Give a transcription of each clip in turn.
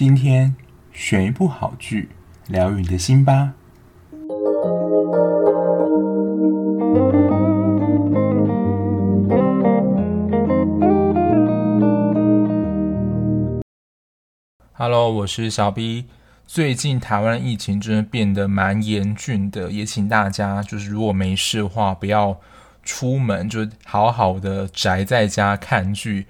今天选一部好剧，疗愈你的心吧。Hello，我是小 B。最近台湾疫情真的变得蛮严峻的，也请大家就是如果没事的话，不要出门，就好好的宅在家看剧。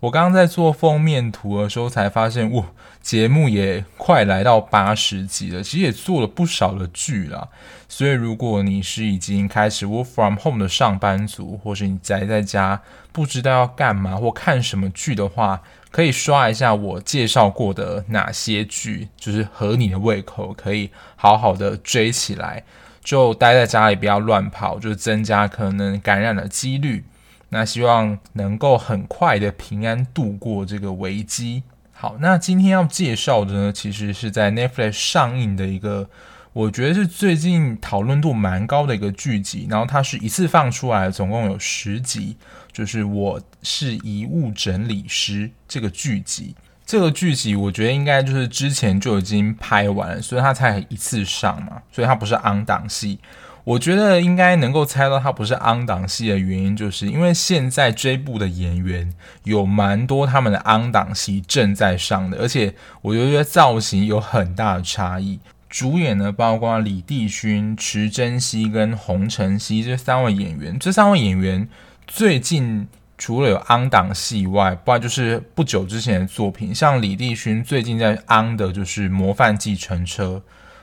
我刚刚在做封面图的时候，才发现，哇，节目也快来到八十集了，其实也做了不少的剧了。所以，如果你是已经开始 work from home 的上班族，或是你宅在家不知道要干嘛或看什么剧的话，可以刷一下我介绍过的哪些剧，就是合你的胃口，可以好好的追起来。就待在家里，不要乱跑，就增加可能感染的几率。那希望能够很快的平安度过这个危机。好，那今天要介绍的呢，其实是在 Netflix 上映的一个，我觉得是最近讨论度蛮高的一个剧集。然后它是一次放出来，总共有十集，就是《我是遗物整理师》这个剧集。这个剧集我觉得应该就是之前就已经拍完了，所以它才一次上嘛，所以它不是 on 档戏。我觉得应该能够猜到它不是 on 档戏的原因，就是因为现在这部的演员有蛮多他们的 on 档戏正在上的，而且我觉得造型有很大的差异。主演呢，包括李帝勋、池珍熙跟洪承熙这三位演员。这三位演员最近除了有 on 档戏以外，不然就是不久之前的作品，像李帝勋最近在 on 的就是《模范继承车》。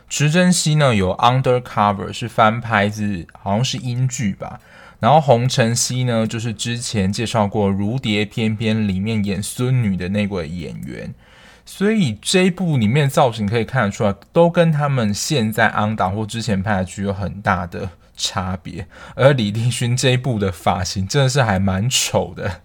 池珍熙呢有 Undercover 是翻拍自好像是英剧吧，然后洪承熙呢就是之前介绍过《如蝶翩翩》里面演孙女的那位演员，所以这一部里面造型可以看得出来，都跟他们现在 on 档或之前拍的剧有很大的差别。而李帝勋这一部的发型真的是还蛮丑的，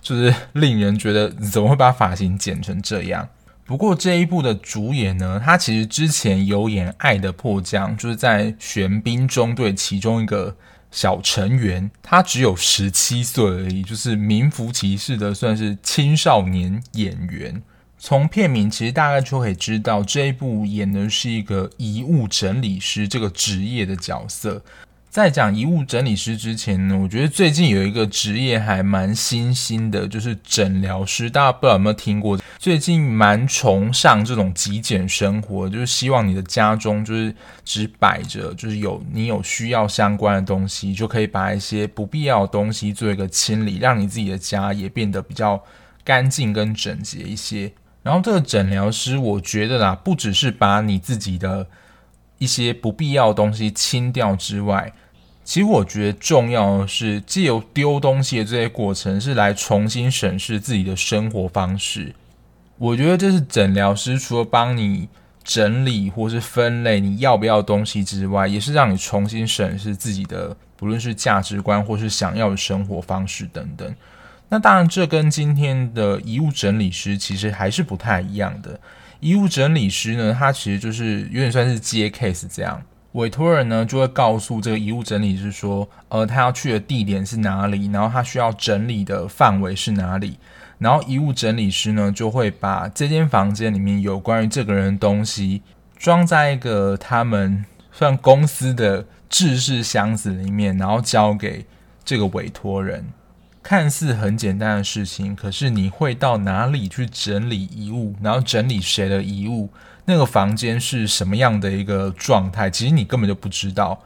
就是令人觉得怎么会把发型剪成这样。不过这一部的主演呢，他其实之前有演《爱的迫降》，就是在玄彬中队其中一个小成员，他只有十七岁而已，就是名副其实的算是青少年演员。从片名其实大概就可以知道，这一部演的是一个遗物整理师这个职业的角色。在讲遗物整理师之前呢，我觉得最近有一个职业还蛮新兴的，就是诊疗师。大家不知道有没有听过？最近蛮崇尚这种极简生活，就是希望你的家中就是只摆着，就是有你有需要相关的东西，就可以把一些不必要的东西做一个清理，让你自己的家也变得比较干净跟整洁一些。然后这个诊疗师，我觉得啦，不只是把你自己的一些不必要的东西清掉之外，其实我觉得重要的是，借由丢东西的这些过程，是来重新审视自己的生活方式。我觉得这是诊疗师除了帮你整理或是分类你要不要东西之外，也是让你重新审视自己的，不论是价值观或是想要的生活方式等等。那当然，这跟今天的遗物整理师其实还是不太一样的。遗物整理师呢，他其实就是有点算是接 case 这样。委托人呢就会告诉这个遗物整理师说，呃，他要去的地点是哪里，然后他需要整理的范围是哪里，然后遗物整理师呢就会把这间房间里面有关于这个人的东西装在一个他们算公司的制式箱子里面，然后交给这个委托人。看似很简单的事情，可是你会到哪里去整理遗物，然后整理谁的遗物？那个房间是什么样的一个状态？其实你根本就不知道，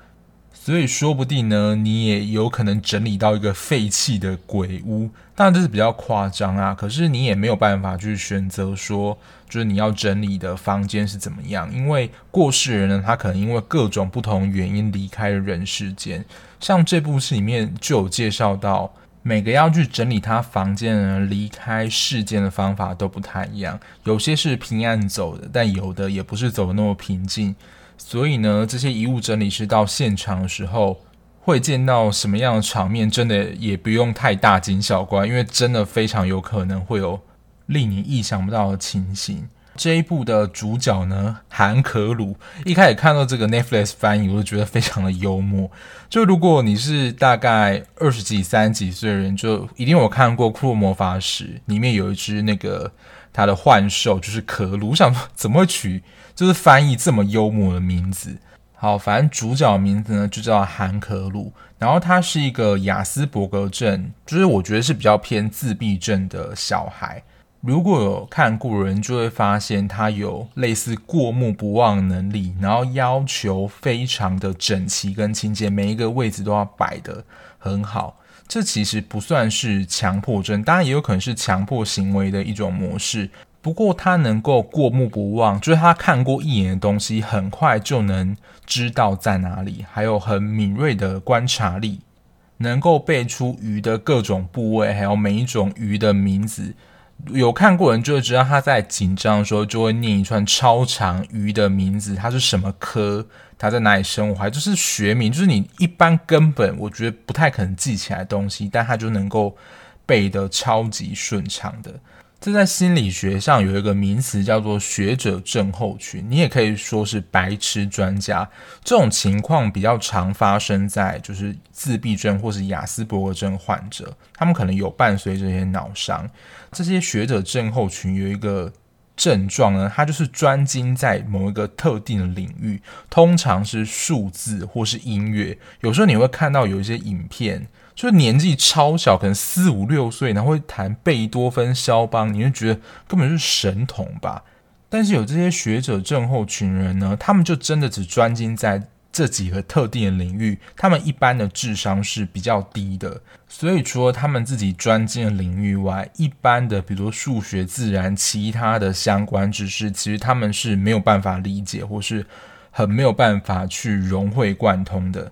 所以说不定呢，你也有可能整理到一个废弃的鬼屋。当然这是比较夸张啊，可是你也没有办法去选择说，就是你要整理的房间是怎么样，因为过世人呢，他可能因为各种不同原因离开了人世间。像这部戏里面就有介绍到。每个要去整理他房间的人离开世间的方法都不太一样，有些是平安走的，但有的也不是走的那么平静。所以呢，这些遗物整理师到现场的时候，会见到什么样的场面，真的也不用太大惊小怪，因为真的非常有可能会有令你意想不到的情形。这一部的主角呢，韩可鲁，一开始看到这个 Netflix 翻译，我就觉得非常的幽默。就如果你是大概二十几、三十几岁的人，就一定有看过《库洛魔法石》，里面有一只那个他的幻兽就是可鲁。我想说，怎么会取就是翻译这么幽默的名字？好，反正主角名字呢就叫韩可鲁，然后他是一个雅斯伯格症，就是我觉得是比较偏自闭症的小孩。如果有看过人，就会发现他有类似过目不忘的能力，然后要求非常的整齐跟清洁，每一个位置都要摆得很好。这其实不算是强迫症，当然也有可能是强迫行为的一种模式。不过他能够过目不忘，就是他看过一眼的东西，很快就能知道在哪里，还有很敏锐的观察力，能够背出鱼的各种部位，还有每一种鱼的名字。有看过人就会知道，他在紧张的时候就会念一串超长鱼的名字，它是什么科，它在哪里生活，还就是学名，就是你一般根本我觉得不太可能记起来的东西，但他就能够背得超级顺畅的。这在心理学上有一个名词叫做学者症候群，你也可以说是白痴专家。这种情况比较常发生在就是自闭症或是雅斯伯格症患者，他们可能有伴随这些脑伤。这些学者症候群有一个症状呢，它就是专精在某一个特定的领域，通常是数字或是音乐。有时候你会看到有一些影片。就年纪超小，可能四五六岁，然后会弹贝多芬、肖邦，你就觉得根本是神童吧？但是有这些学者症候群人呢，他们就真的只专精在这几个特定的领域，他们一般的智商是比较低的。所以除了他们自己专精的领域外，一般的比如说数学、自然、其他的相关知识，其实他们是没有办法理解，或是很没有办法去融会贯通的。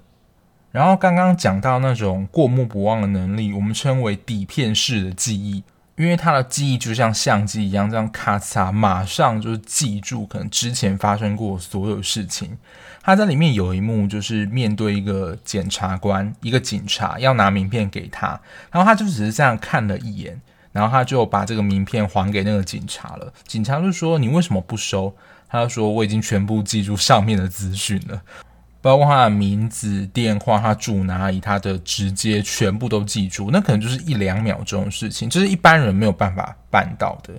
然后刚刚讲到那种过目不忘的能力，我们称为底片式的记忆，因为他的记忆就像相机一样，这样咔嚓，马上就记住可能之前发生过所有事情。他在里面有一幕就是面对一个检察官，一个警察要拿名片给他，然后他就只是这样看了一眼，然后他就把这个名片还给那个警察了。警察就说：“你为什么不收？”他就说：“我已经全部记住上面的资讯了。”包括他的名字、电话，他住哪里，他的直接全部都记住，那可能就是一两秒钟的事情，就是一般人没有办法办到的。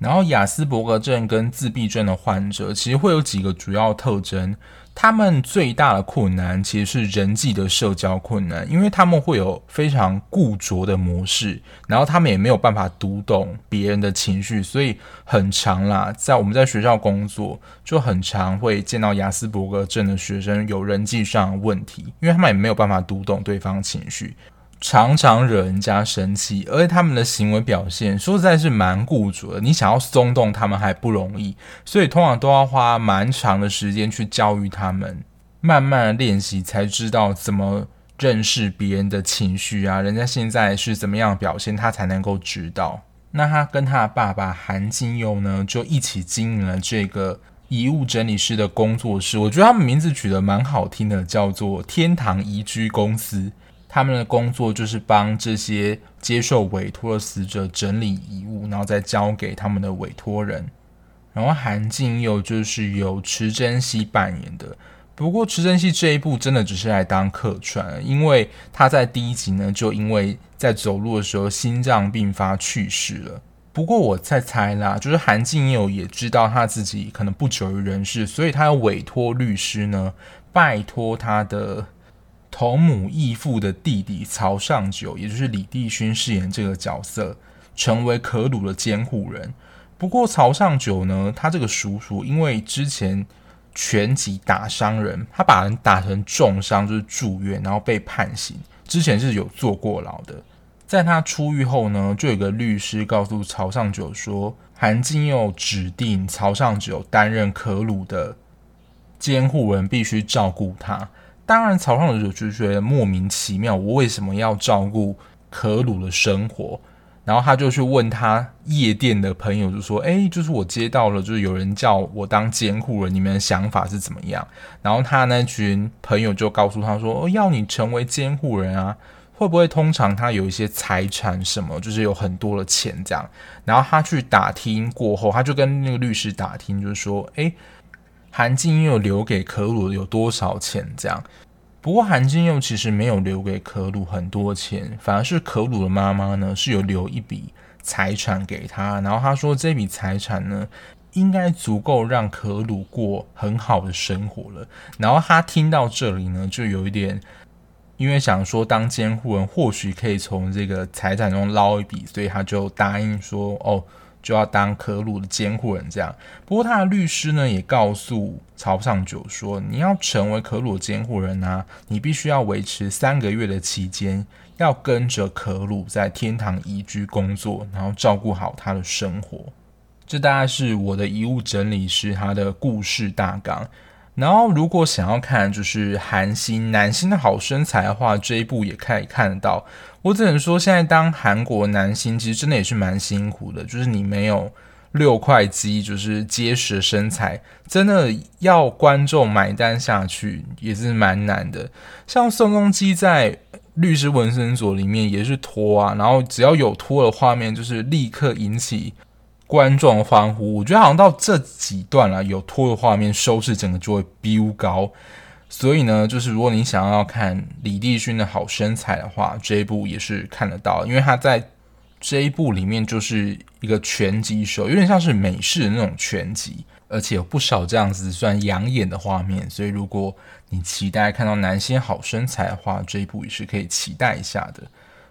然后，亚斯伯格症跟自闭症的患者其实会有几个主要特征。他们最大的困难其实是人际的社交困难，因为他们会有非常固着的模式，然后他们也没有办法读懂别人的情绪，所以很长啦。在我们在学校工作，就很常会见到亚斯伯格症的学生有人际上的问题，因为他们也没有办法读懂对方情绪。常常惹人家生气，而且他们的行为表现说实在是蛮固执的。你想要松动他们还不容易，所以通常都要花蛮长的时间去教育他们，慢慢的练习才知道怎么认识别人的情绪啊，人家现在是怎么样表现，他才能够知道。那他跟他的爸爸韩金佑呢，就一起经营了这个遗物整理师的工作室。我觉得他们名字取得蛮好听的，叫做天堂宜居公司。他们的工作就是帮这些接受委托的死者整理遗物，然后再交给他们的委托人。然后韩静佑就是由池珍熙扮演的。不过池珍熙这一部真的只是来当客串，因为他在第一集呢就因为在走路的时候心脏病发去世了。不过我在猜啦，就是韩静佑也知道他自己可能不久于人世，所以他要委托律师呢，拜托他的。同母异父的弟弟曹尚九，也就是李帝勋饰演这个角色，成为可鲁的监护人。不过曹尚九呢，他这个叔叔因为之前拳击打伤人，他把人打成重伤，就是住院，然后被判刑。之前是有坐过牢的。在他出狱后呢，就有个律师告诉曹尚九说，韩金佑指定曹尚九担任可鲁的监护人，必须照顾他。当然，曹尚九就觉得莫名其妙，我为什么要照顾可鲁的生活？然后他就去问他夜店的朋友，就说：“哎，就是我接到了，就是有人叫我当监护人，你们的想法是怎么样？”然后他那群朋友就告诉他说：“哦，要你成为监护人啊，会不会通常他有一些财产什么，就是有很多的钱这样？”然后他去打听过后，他就跟那个律师打听，就是说：“哎。”韩金佑留给可鲁有多少钱？这样，不过韩金佑其实没有留给可鲁很多钱，反而是可鲁的妈妈呢是有留一笔财产给他，然后他说这笔财产呢，应该足够让可鲁过很好的生活了。然后他听到这里呢，就有一点，因为想说当监护人或许可以从这个财产中捞一笔，所以他就答应说哦。就要当可鲁的监护人，这样。不过他的律师呢，也告诉曹尚九说，你要成为可鲁的监护人啊，你必须要维持三个月的期间，要跟着可鲁在天堂移居工作，然后照顾好他的生活。这大概是我的遗物整理师他的故事大纲。然后，如果想要看就是韩星男星的好身材的话，这一部也可以看得到。我只能说，现在当韩国男星其实真的也是蛮辛苦的，就是你没有六块肌，就是结实的身材，真的要观众买单下去也是蛮难的。像宋仲基在《律师文森佐》里面也是脱啊，然后只要有脱的画面，就是立刻引起。观众欢呼，我觉得好像到这几段了，有拖的画面，收视整个就会飙高。所以呢，就是如果你想要看李帝勋的好身材的话，这一部也是看得到，因为他在这一部里面就是一个拳击手，有点像是美式的那种拳击，而且有不少这样子算养眼的画面。所以如果你期待看到男星好身材的话，这一部也是可以期待一下的。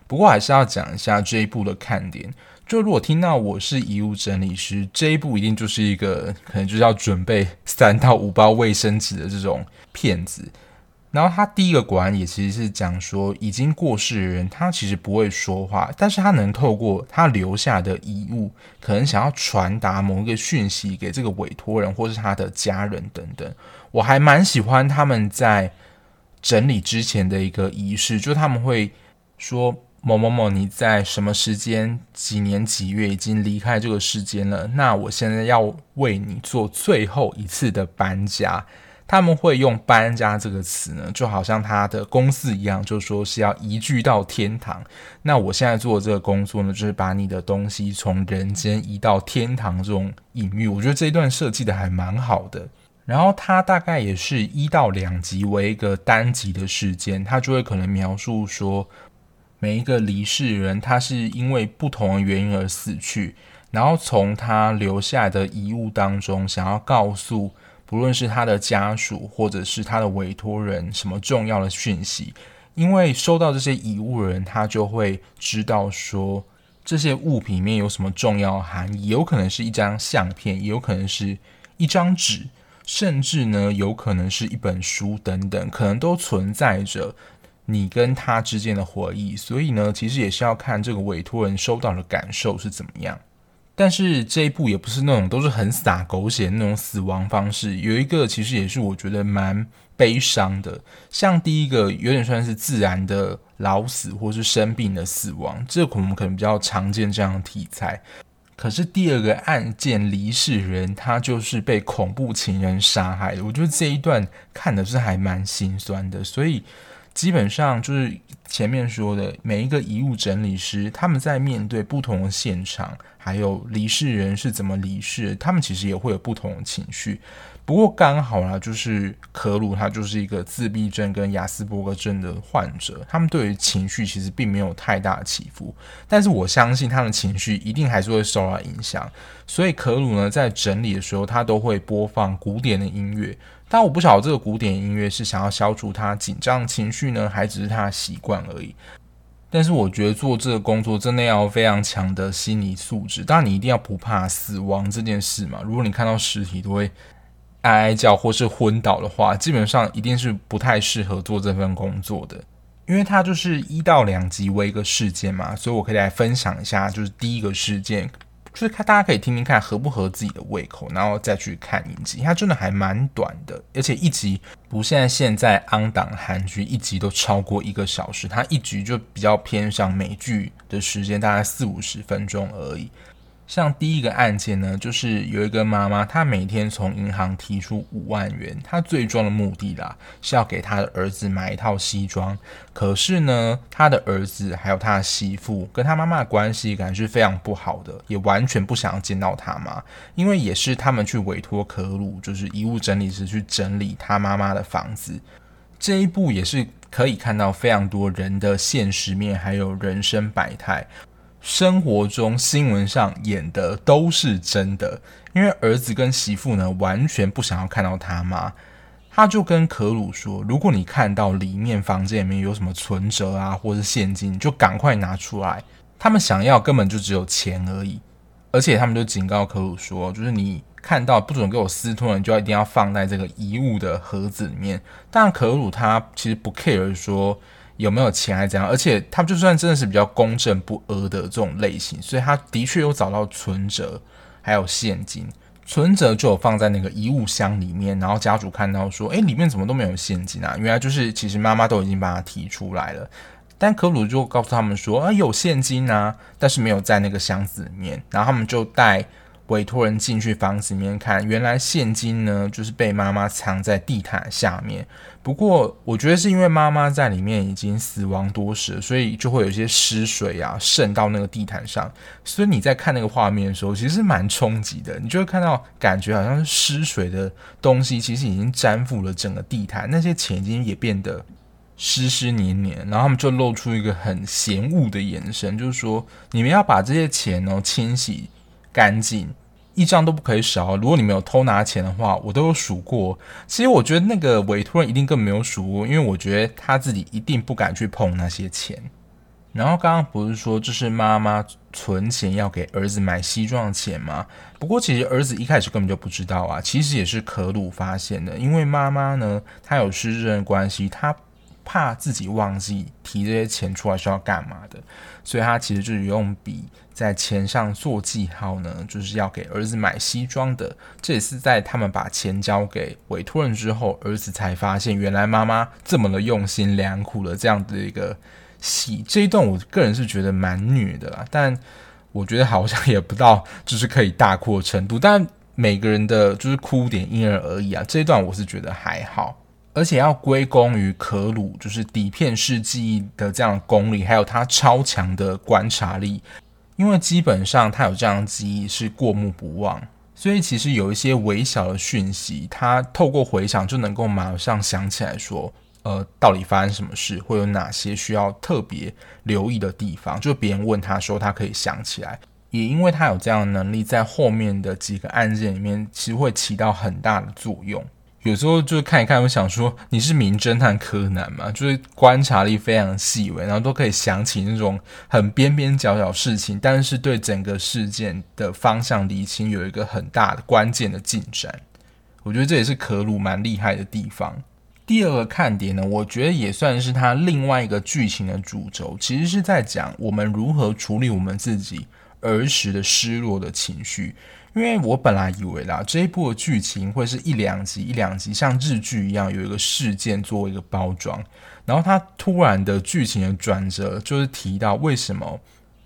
不过还是要讲一下这一部的看点。就如果听到我是遗物整理师，这一步一定就是一个可能就是要准备三到五包卫生纸的这种骗子。然后他第一个果然也其实是讲说，已经过世的人他其实不会说话，但是他能透过他留下的遗物，可能想要传达某一个讯息给这个委托人或是他的家人等等。我还蛮喜欢他们在整理之前的一个仪式，就他们会说。某某某，你在什么时间、几年几月已经离开这个世间了？那我现在要为你做最后一次的搬家。他们会用“搬家”这个词呢，就好像他的公司一样，就说是要移居到天堂。那我现在做的这个工作呢，就是把你的东西从人间移到天堂这种隐喻。我觉得这一段设计的还蛮好的。然后它大概也是一到两集为一个单集的时间，它就会可能描述说。每一个离世人，他是因为不同的原因而死去，然后从他留下的遗物当中，想要告诉不论是他的家属或者是他的委托人什么重要的讯息，因为收到这些遗物的人，他就会知道说这些物品里面有什么重要含义，有可能是一张相片，也有可能是一张纸，甚至呢，有可能是一本书等等，可能都存在着。你跟他之间的回忆，所以呢，其实也是要看这个委托人收到的感受是怎么样。但是这一部也不是那种都是很洒狗血的那种死亡方式，有一个其实也是我觉得蛮悲伤的。像第一个有点算是自然的老死或是生病的死亡，这我们可能比较常见这样的题材。可是第二个案件离世人，他就是被恐怖情人杀害的。我觉得这一段看的是还蛮心酸的，所以。基本上就是前面说的，每一个遗物整理师，他们在面对不同的现场，还有离世人是怎么离世，他们其实也会有不同的情绪。不过刚好啦，就是可鲁他就是一个自闭症跟亚斯伯格症的患者，他们对于情绪其实并没有太大的起伏。但是我相信他的情绪一定还是会受到影响，所以可鲁呢在整理的时候，他都会播放古典的音乐。但我不晓得这个古典音乐是想要消除他紧张情绪呢，还只是他的习惯而已。但是我觉得做这个工作真的要非常强的心理素质，当然你一定要不怕死亡这件事嘛。如果你看到尸体都会哀哀叫或是昏倒的话，基本上一定是不太适合做这份工作的。因为它就是一到两级为一个事件嘛，所以我可以来分享一下，就是第一个事件。就是看大家可以听听看合不合自己的胃口，然后再去看影集。它真的还蛮短的，而且一集不像现在 on 档韩剧一集都超过一个小时，它一集就比较偏向美剧的时间，大概四五十分钟而已。像第一个案件呢，就是有一个妈妈，她每天从银行提出五万元，她最终的目的啦是要给她的儿子买一套西装。可是呢，她的儿子还有她的媳妇跟她妈妈的关系感觉是非常不好的，也完全不想要见到她妈，因为也是他们去委托可鲁，就是遗物整理师去整理她妈妈的房子。这一步也是可以看到非常多人的现实面，还有人生百态。生活中新闻上演的都是真的，因为儿子跟媳妇呢完全不想要看到他妈，他就跟可鲁说：“如果你看到里面房间里面有什么存折啊，或是现金，就赶快拿出来。他们想要根本就只有钱而已，而且他们就警告可鲁说，就是你看到不准给我私吞，你就一定要放在这个遗物的盒子里面。但可鲁他其实不 care 说。”有没有钱还是怎样？而且他就算真的是比较公正不阿的这种类型，所以他的确有找到存折，还有现金。存折就有放在那个遗物箱里面，然后家主看到说：“诶，里面怎么都没有现金啊？”原来就是其实妈妈都已经把它提出来了，但可鲁就告诉他们说：“啊，有现金啊，但是没有在那个箱子里面。”然后他们就带。委托人进去房子里面看，原来现金呢就是被妈妈藏在地毯下面。不过我觉得是因为妈妈在里面已经死亡多时，所以就会有一些湿水啊渗到那个地毯上。所以你在看那个画面的时候，其实蛮冲击的。你就会看到，感觉好像是湿水的东西，其实已经沾附了整个地毯，那些钱已经也变得湿湿黏黏。然后他们就露出一个很嫌恶的眼神，就是说你们要把这些钱哦清洗干净。一张都不可以少。如果你没有偷拿钱的话，我都有数过。其实我觉得那个委托人一定更没有数过，因为我觉得他自己一定不敢去碰那些钱。然后刚刚不是说这是妈妈存钱要给儿子买西装的钱吗？不过其实儿子一开始根本就不知道啊，其实也是可鲁发现的，因为妈妈呢，她有失智关系，她。怕自己忘记提这些钱出来是要干嘛的，所以他其实就是用笔在钱上做记号呢，就是要给儿子买西装的。这也是在他们把钱交给委托人之后，儿子才发现原来妈妈这么的用心良苦的这样的一个戏。这一段我个人是觉得蛮虐的啦，但我觉得好像也不到就是可以大哭的程度。但每个人的就是哭点因人而异啊，这一段我是觉得还好。而且要归功于可鲁，就是底片式记忆的这样功力，还有他超强的观察力。因为基本上他有这样的记忆是过目不忘，所以其实有一些微小的讯息，他透过回想就能够马上想起来说，呃，到底发生什么事，会有哪些需要特别留意的地方。就别人问他说，他可以想起来。也因为他有这样的能力，在后面的几个案件里面，其实会起到很大的作用。有时候就看一看，我想说你是名侦探柯南嘛，就是观察力非常细微，然后都可以想起那种很边边角角事情，但是对整个事件的方向理清有一个很大的关键的进展。我觉得这也是可鲁蛮厉害的地方。第二个看点呢，我觉得也算是他另外一个剧情的主轴，其实是在讲我们如何处理我们自己儿时的失落的情绪。因为我本来以为啦，这一部的剧情会是一两集一两集，像日剧一样有一个事件作为一个包装，然后他突然的剧情的转折，就是提到为什么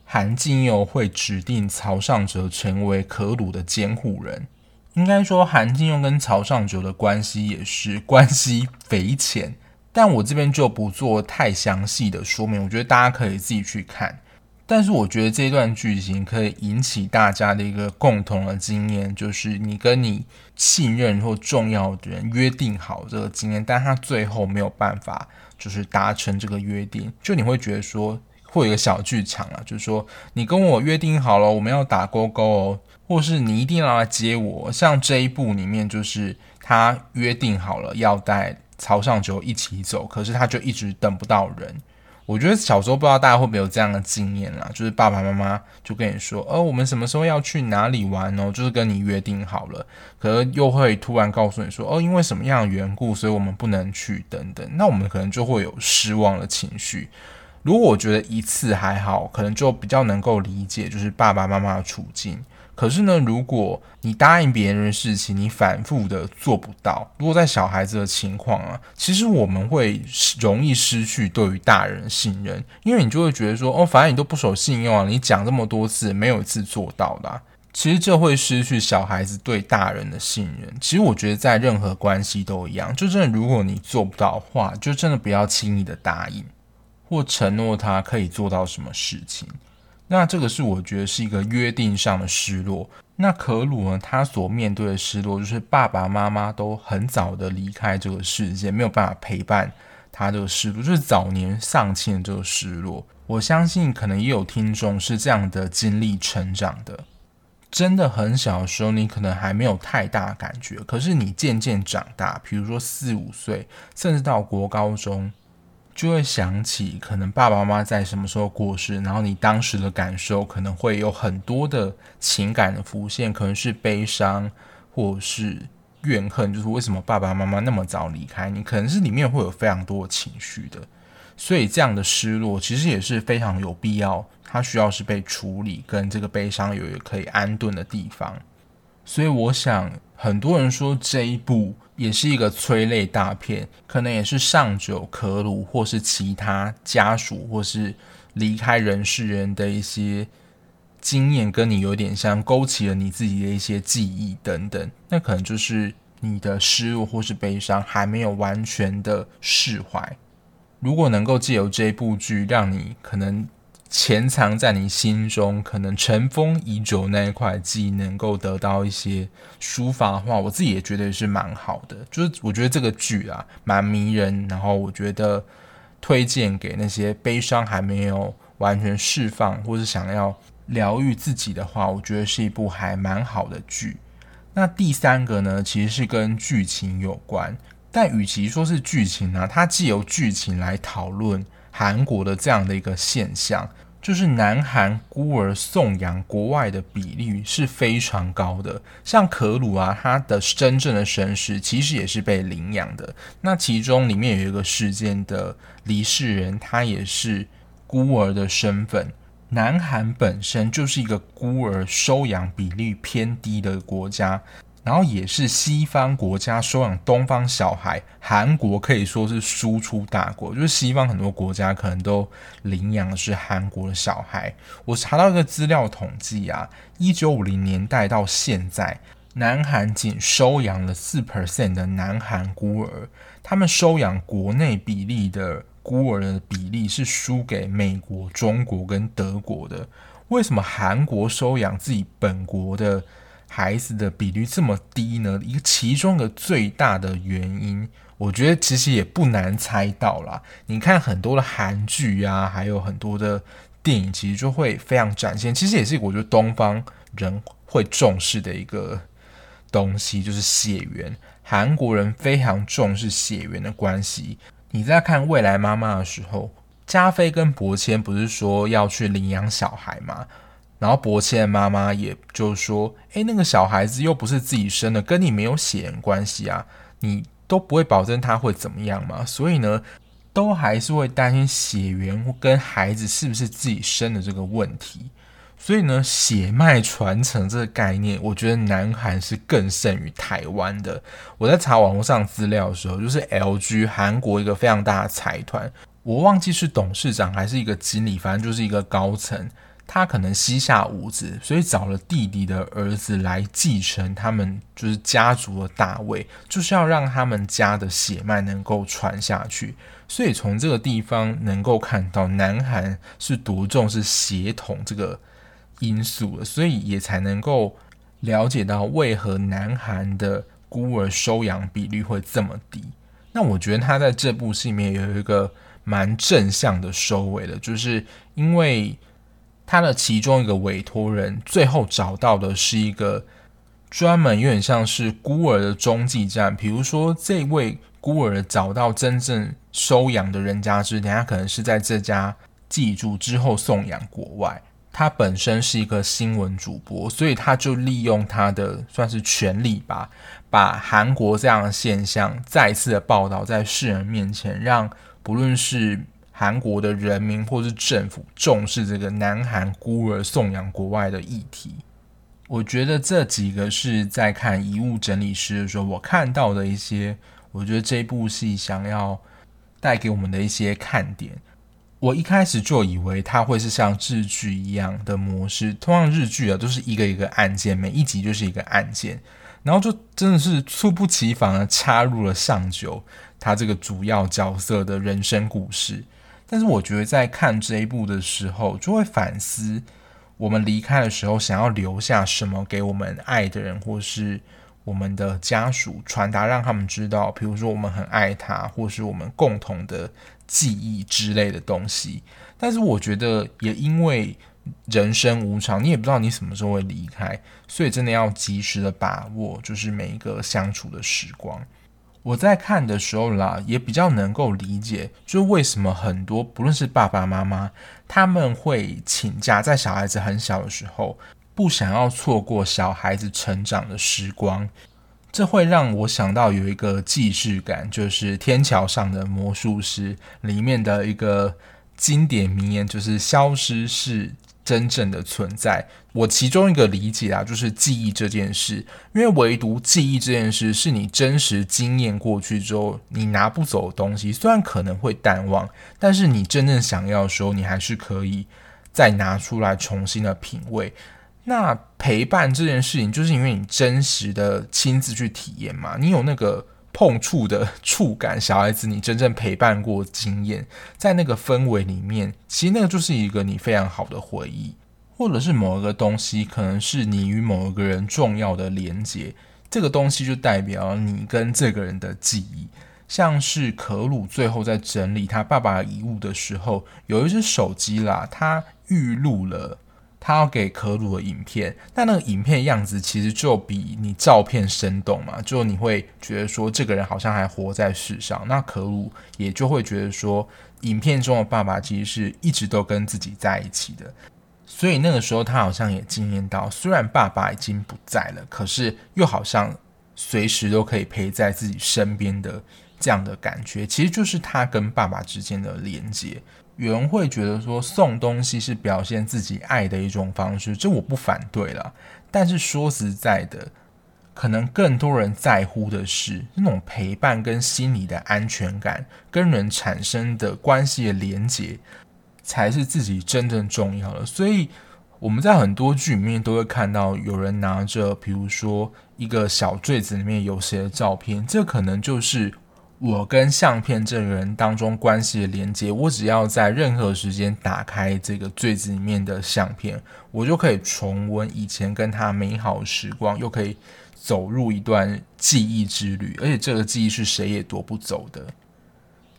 韩静佑会指定曹尚哲成为可鲁的监护人。应该说，韩静佑跟曹尚哲的关系也是关系匪浅，但我这边就不做太详细的说明，我觉得大家可以自己去看。但是我觉得这段剧情可以引起大家的一个共同的经验，就是你跟你信任或重要的人约定好这个经验，但他最后没有办法就是达成这个约定，就你会觉得说会有个小剧场啊，就是说你跟我约定好了，我们要打勾勾哦，或是你一定要来接我。像这一部里面，就是他约定好了要带曹尚哲一起走，可是他就一直等不到人。我觉得小时候不知道大家会不会有这样的经验啦，就是爸爸妈妈就跟你说，哦，我们什么时候要去哪里玩哦，就是跟你约定好了，可能又会突然告诉你说，哦，因为什么样的缘故，所以我们不能去等等，那我们可能就会有失望的情绪。如果我觉得一次还好，可能就比较能够理解，就是爸爸妈妈的处境。可是呢，如果你答应别人的事情，你反复的做不到，如果在小孩子的情况啊，其实我们会容易失去对于大人的信任，因为你就会觉得说，哦，反正你都不守信用啊，你讲这么多次，没有一次做到的，其实这会失去小孩子对大人的信任。其实我觉得在任何关系都一样，就真的如果你做不到的话，就真的不要轻易的答应或承诺他可以做到什么事情。那这个是我觉得是一个约定上的失落。那可鲁呢？他所面对的失落就是爸爸妈妈都很早的离开这个世界，没有办法陪伴他这个失落，就是早年丧亲的这个失落。我相信可能也有听众是这样的经历成长的。真的很小的时候，你可能还没有太大感觉，可是你渐渐长大，比如说四五岁，甚至到国高中，就会想起可能爸爸妈妈在什么时候过世，然后你当时的感受可能会有很多的情感的浮现，可能是悲伤，或是怨恨，就是为什么爸爸妈妈那么早离开你，可能是里面会有非常多的情绪的，所以这样的失落其实也是非常有必要，它需要是被处理，跟这个悲伤有一个可以安顿的地方。所以我想，很多人说这一部也是一个催泪大片，可能也是上九可鲁或是其他家属或是离开人世人的一些经验，跟你有点像，勾起了你自己的一些记忆等等。那可能就是你的失落或是悲伤还没有完全的释怀。如果能够借由这部剧，让你可能。潜藏在你心中，可能尘封已久那一块记忆，能够得到一些抒发的话，我自己也觉得是蛮好的。就是我觉得这个剧啊，蛮迷人，然后我觉得推荐给那些悲伤还没有完全释放，或是想要疗愈自己的话，我觉得是一部还蛮好的剧。那第三个呢，其实是跟剧情有关，但与其说是剧情呢、啊，它既由剧情来讨论韩国的这样的一个现象。就是南韩孤儿送养国外的比例是非常高的，像可鲁啊，他的真正的身世其实也是被领养的。那其中里面有一个事件的离世人，他也是孤儿的身份。南韩本身就是一个孤儿收养比例偏低的国家。然后也是西方国家收养东方小孩，韩国可以说是输出大国，就是西方很多国家可能都领养的是韩国的小孩。我查到一个资料统计啊，一九五零年代到现在，南韩仅收养了四 percent 的南韩孤儿，他们收养国内比例的孤儿的比例是输给美国、中国跟德国的。为什么韩国收养自己本国的孩子的比率这么低呢？一个其中的最大的原因，我觉得其实也不难猜到啦。你看很多的韩剧啊，还有很多的电影，其实就会非常展现。其实也是我觉得东方人会重视的一个东西，就是血缘。韩国人非常重视血缘的关系。你在看《未来妈妈》的时候，加菲跟伯谦不是说要去领养小孩吗？然后伯谦妈妈也就说：“诶，那个小孩子又不是自己生的，跟你没有血缘关系啊，你都不会保证他会怎么样嘛。所以呢，都还是会担心血缘跟孩子是不是自己生的这个问题。所以呢，血脉传承这个概念，我觉得南韩是更胜于台湾的。我在查网络上资料的时候，就是 LG 韩国一个非常大的财团，我忘记是董事长还是一个经理，反正就是一个高层。”他可能膝下无子，所以找了弟弟的儿子来继承他们就是家族的大位，就是要让他们家的血脉能够传下去。所以从这个地方能够看到南韩是多重视协同这个因素的，所以也才能够了解到为何南韩的孤儿收养比率会这么低。那我觉得他在这部戏里面有一个蛮正向的收尾的，就是因为。他的其中一个委托人最后找到的是一个专门有点像是孤儿的中继站，比如说这位孤儿找到真正收养的人家之前，他可能是在这家寄住之后送养国外。他本身是一个新闻主播，所以他就利用他的算是权力吧，把韩国这样的现象再次的报道在世人面前，让不论是。韩国的人民或是政府重视这个南韩孤儿送养国外的议题，我觉得这几个是在看遗物整理师的时候，我看到的一些，我觉得这部戏想要带给我们的一些看点。我一开始就以为它会是像日剧一样的模式，通常日剧啊都是一个一个案件，每一集就是一个案件，然后就真的是猝不及防的插入了上九他这个主要角色的人生故事。但是我觉得在看这一部的时候，就会反思我们离开的时候想要留下什么给我们爱的人，或是我们的家属传达，让他们知道，比如说我们很爱他，或是我们共同的记忆之类的东西。但是我觉得，也因为人生无常，你也不知道你什么时候会离开，所以真的要及时的把握，就是每一个相处的时光。我在看的时候啦，也比较能够理解，就为什么很多不论是爸爸妈妈，他们会请假，在小孩子很小的时候，不想要错过小孩子成长的时光。这会让我想到有一个既视感，就是《天桥上的魔术师》里面的一个经典名言，就是“消失是”真正的存在，我其中一个理解啊，就是记忆这件事，因为唯独记忆这件事是你真实经验过去之后，你拿不走的东西。虽然可能会淡忘，但是你真正想要的时候，你还是可以再拿出来重新的品味。那陪伴这件事情，就是因为你真实的亲自去体验嘛，你有那个。碰触的触感，小孩子你真正陪伴过经验，在那个氛围里面，其实那个就是一个你非常好的回忆，或者是某一个东西，可能是你与某一个人重要的连接，这个东西就代表你跟这个人的记忆。像是可鲁最后在整理他爸爸遗物的时候，有一只手机啦，他预录了。他要给可鲁的影片，但那个影片样子其实就比你照片生动嘛，就你会觉得说这个人好像还活在世上。那可鲁也就会觉得说，影片中的爸爸其实是一直都跟自己在一起的。所以那个时候他好像也经验到，虽然爸爸已经不在了，可是又好像随时都可以陪在自己身边的这样的感觉，其实就是他跟爸爸之间的连接。有人会觉得说送东西是表现自己爱的一种方式，这我不反对啦。但是说实在的，可能更多人在乎的是那种陪伴跟心理的安全感，跟人产生的关系的连结，才是自己真正重要的。所以我们在很多剧里面都会看到有人拿着，比如说一个小坠子里面有谁的照片，这可能就是。我跟相片这个人当中关系的连接，我只要在任何时间打开这个坠子里面的相片，我就可以重温以前跟他美好的时光，又可以走入一段记忆之旅，而且这个记忆是谁也夺不走的。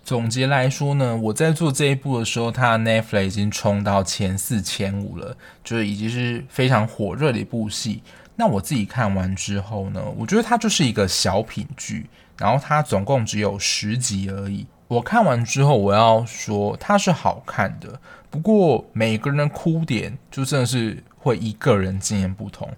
总结来说呢，我在做这一部的时候，它 Netflix 已经冲到前四、前五了，就是已经是非常火热的一部戏。那我自己看完之后呢，我觉得它就是一个小品剧。然后它总共只有十集而已。我看完之后，我要说它是好看的。不过每个人的哭点就真的是会依个人经验不同。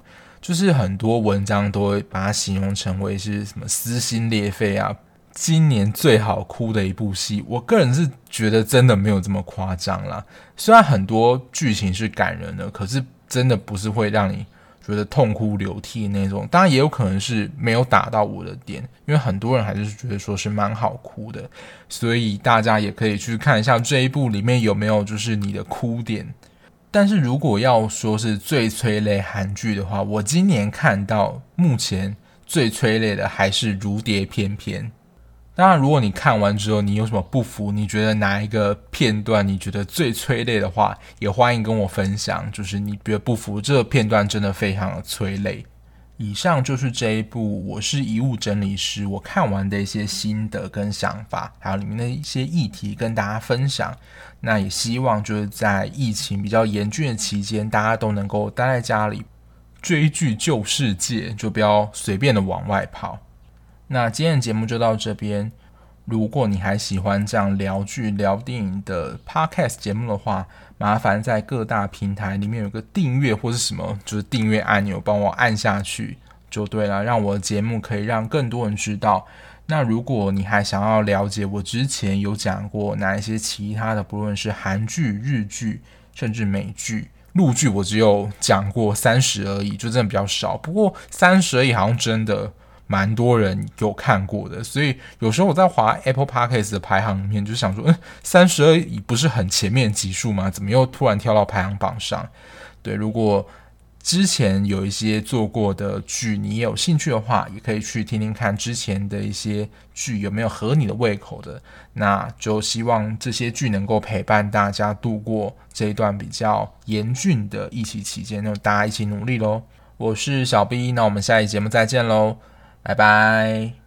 就是很多文章都会把它形容成为是什么撕心裂肺啊，今年最好哭的一部戏。我个人是觉得真的没有这么夸张啦。虽然很多剧情是感人的，可是真的不是会让你。觉得痛哭流涕那种，当然也有可能是没有打到我的点，因为很多人还是觉得说是蛮好哭的，所以大家也可以去看一下这一部里面有没有就是你的哭点。但是如果要说是最催泪韩剧的话，我今年看到目前最催泪的还是《如蝶翩翩》。当然，如果你看完之后你有什么不服，你觉得哪一个片段你觉得最催泪的话，也欢迎跟我分享。就是你觉得不服这个片段真的非常的催泪。以上就是这一部我是遗物整理师我看完的一些心得跟想法，还有里面的一些议题跟大家分享。那也希望就是在疫情比较严峻的期间，大家都能够待在家里追剧救世界，就不要随便的往外跑。那今天的节目就到这边。如果你还喜欢这样聊剧、聊电影的 podcast 节目的话，麻烦在各大平台里面有个订阅或是什么，就是订阅按钮，帮我按下去就对了，让我的节目可以让更多人知道。那如果你还想要了解我之前有讲过哪一些其他的，不论是韩剧、日剧，甚至美剧、陆剧，我只有讲过三十而已，就真的比较少。不过三十而已，好像真的。蛮多人有看过的，所以有时候我在滑 Apple Podcast 的排行里面，就想说，嗯，三十二已不是很前面集数吗？怎么又突然跳到排行榜上？对，如果之前有一些做过的剧，你也有兴趣的话，也可以去听听看之前的一些剧有没有合你的胃口的。那就希望这些剧能够陪伴大家度过这一段比较严峻的疫情期间，那大家一起努力喽！我是小 B，那我们下一节目再见喽。拜拜。